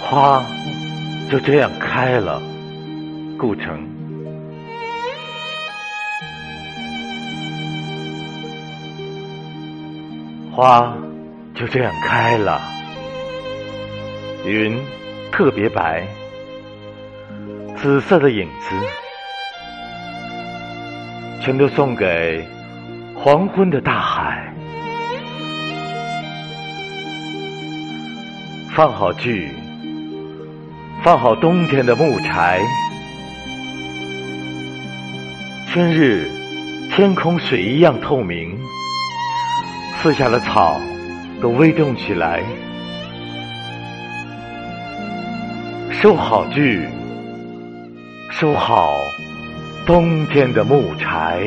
花就这样开了，顾城。花就这样开了，云特别白，紫色的影子，全都送给黄昏的大海。放好剧，放好冬天的木柴。春日，天空水一样透明，四下的草都微动起来。收好剧，收好冬天的木柴。